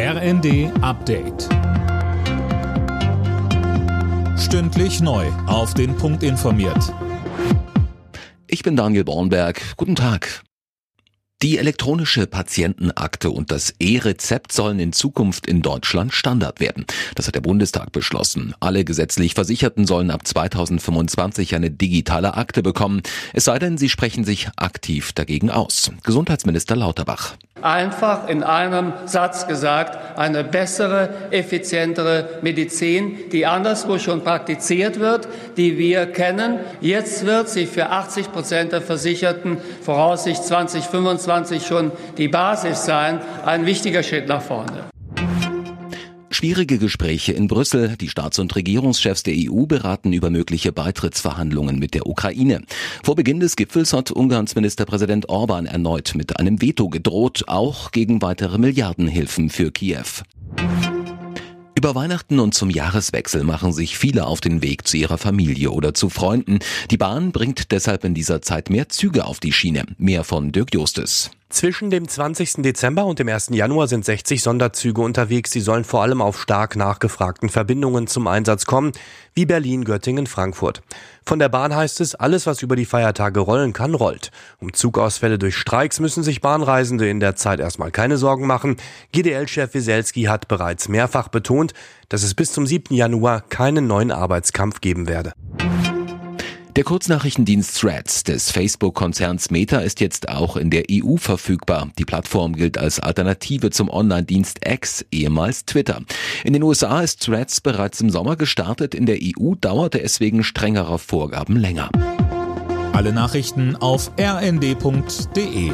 RND Update. Stündlich neu. Auf den Punkt informiert. Ich bin Daniel Bornberg. Guten Tag. Die elektronische Patientenakte und das E-Rezept sollen in Zukunft in Deutschland Standard werden. Das hat der Bundestag beschlossen. Alle gesetzlich Versicherten sollen ab 2025 eine digitale Akte bekommen. Es sei denn, sie sprechen sich aktiv dagegen aus. Gesundheitsminister Lauterbach. Einfach in einem Satz gesagt, eine bessere, effizientere Medizin, die anderswo schon praktiziert wird, die wir kennen. Jetzt wird sie für 80 Prozent der Versicherten voraussichtlich 2025 schon die Basis sein. Ein wichtiger Schritt nach vorne. Schwierige Gespräche in Brüssel. Die Staats- und Regierungschefs der EU beraten über mögliche Beitrittsverhandlungen mit der Ukraine. Vor Beginn des Gipfels hat Ungarns Ministerpräsident Orban erneut mit einem Veto gedroht, auch gegen weitere Milliardenhilfen für Kiew. Über Weihnachten und zum Jahreswechsel machen sich viele auf den Weg zu ihrer Familie oder zu Freunden. Die Bahn bringt deshalb in dieser Zeit mehr Züge auf die Schiene. Mehr von Dirk Justes. Zwischen dem 20. Dezember und dem 1. Januar sind 60 Sonderzüge unterwegs. Sie sollen vor allem auf stark nachgefragten Verbindungen zum Einsatz kommen, wie Berlin, Göttingen, Frankfurt. Von der Bahn heißt es, alles, was über die Feiertage rollen kann, rollt. Um Zugausfälle durch Streiks müssen sich Bahnreisende in der Zeit erstmal keine Sorgen machen. GDL-Chef Wieselski hat bereits mehrfach betont, dass es bis zum 7. Januar keinen neuen Arbeitskampf geben werde. Der Kurznachrichtendienst Threads des Facebook-Konzerns Meta ist jetzt auch in der EU verfügbar. Die Plattform gilt als Alternative zum Online-Dienst X, ehemals Twitter. In den USA ist Threads bereits im Sommer gestartet, in der EU dauerte es wegen strengerer Vorgaben länger. Alle Nachrichten auf rnd.de